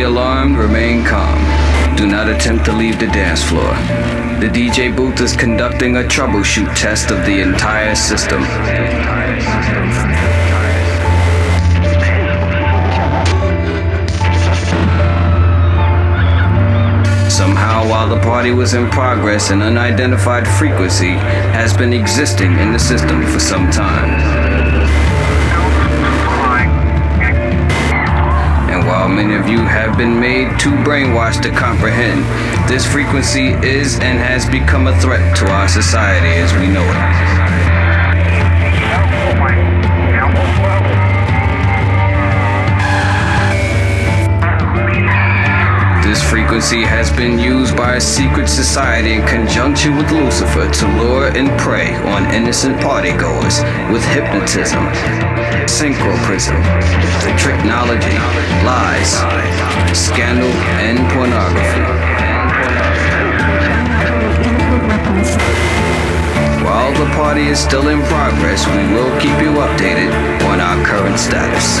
Be alarmed, remain calm. Do not attempt to leave the dance floor. The DJ booth is conducting a troubleshoot test of the entire system. Somehow, while the party was in progress, an unidentified frequency has been existing in the system for some time. Many of you have been made too brainwashed to comprehend, this frequency is and has become a threat to our society as we know it. This frequency has been used by a secret society in conjunction with Lucifer to lure and prey on innocent partygoers with hypnotism, synchroprism, the technology, lies, scandal, and pornography. While the party is still in progress, we will keep you updated on our current status.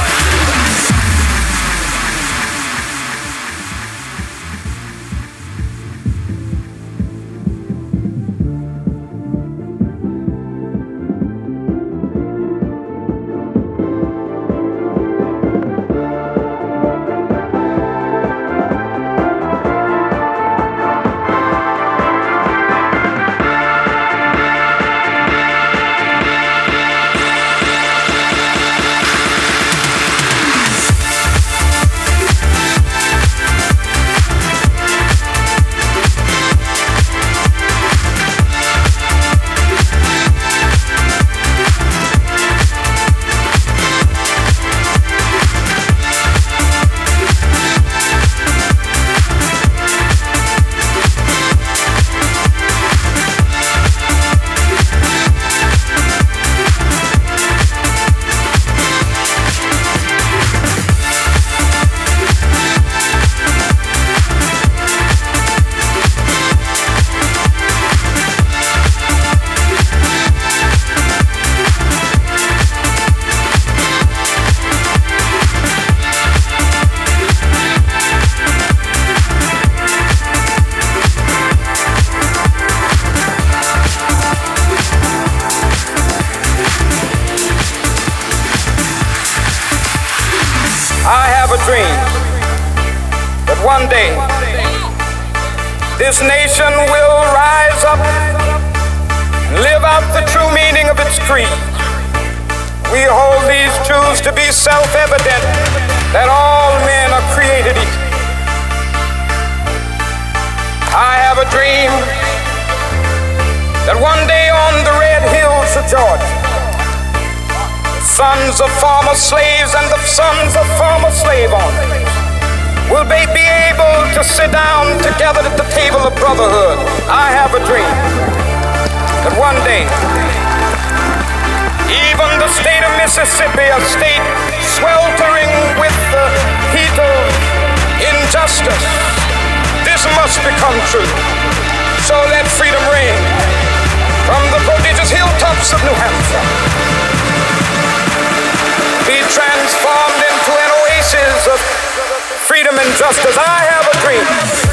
State of Mississippi, a state sweltering with the heat of injustice, this must become true. So let freedom ring from the prodigious hilltops of New Hampshire be transformed into an oasis of freedom and justice. I have a dream.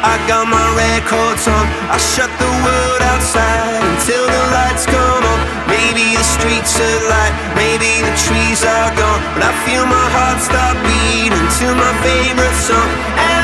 I got my records on. I shut the world outside until the lights go. Maybe the streets are light, maybe the trees are gone, but I feel my heart stop beating to my favorite song.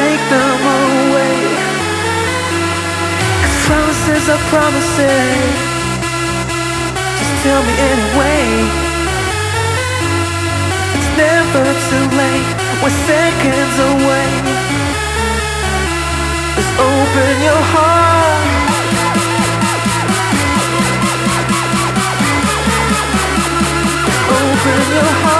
Take them away. Cause promises are promises. Just tell me anyway. It's never too late. We're seconds away. Just open your heart. open your heart.